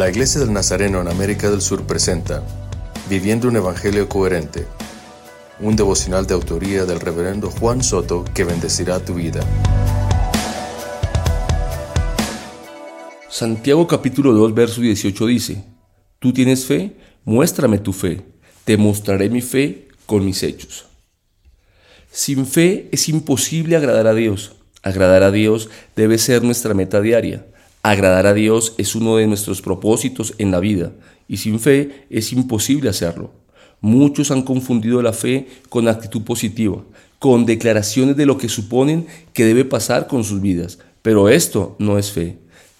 La Iglesia del Nazareno en América del Sur presenta Viviendo un Evangelio Coherente, un devocional de autoría del reverendo Juan Soto que bendecirá tu vida. Santiago capítulo 2, verso 18 dice, Tú tienes fe, muéstrame tu fe, te mostraré mi fe con mis hechos. Sin fe es imposible agradar a Dios. Agradar a Dios debe ser nuestra meta diaria. Agradar a Dios es uno de nuestros propósitos en la vida y sin fe es imposible hacerlo. Muchos han confundido la fe con actitud positiva, con declaraciones de lo que suponen que debe pasar con sus vidas, pero esto no es fe.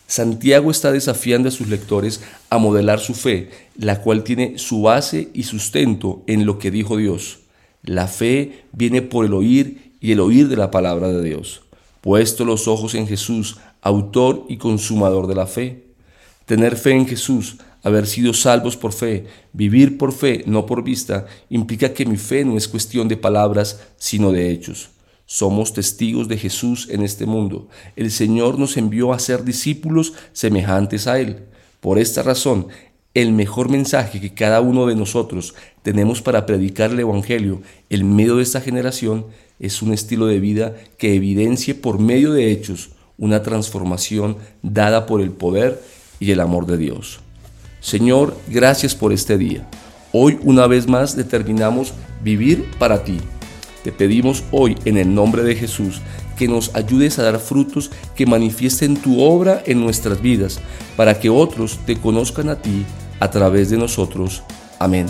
Santiago está desafiando a sus lectores a modelar su fe, la cual tiene su base y sustento en lo que dijo Dios. La fe viene por el oír y el oír de la palabra de Dios. Puesto los ojos en Jesús, autor y consumador de la fe. Tener fe en Jesús, haber sido salvos por fe, vivir por fe, no por vista, implica que mi fe no es cuestión de palabras, sino de hechos. Somos testigos de Jesús en este mundo. El Señor nos envió a ser discípulos semejantes a Él. Por esta razón, el mejor mensaje que cada uno de nosotros tenemos para predicar el Evangelio en medio de esta generación es un estilo de vida que evidencie por medio de hechos una transformación dada por el poder y el amor de Dios. Señor, gracias por este día. Hoy una vez más determinamos vivir para ti. Te pedimos hoy en el nombre de Jesús que nos ayudes a dar frutos que manifiesten tu obra en nuestras vidas, para que otros te conozcan a ti a través de nosotros. Amén.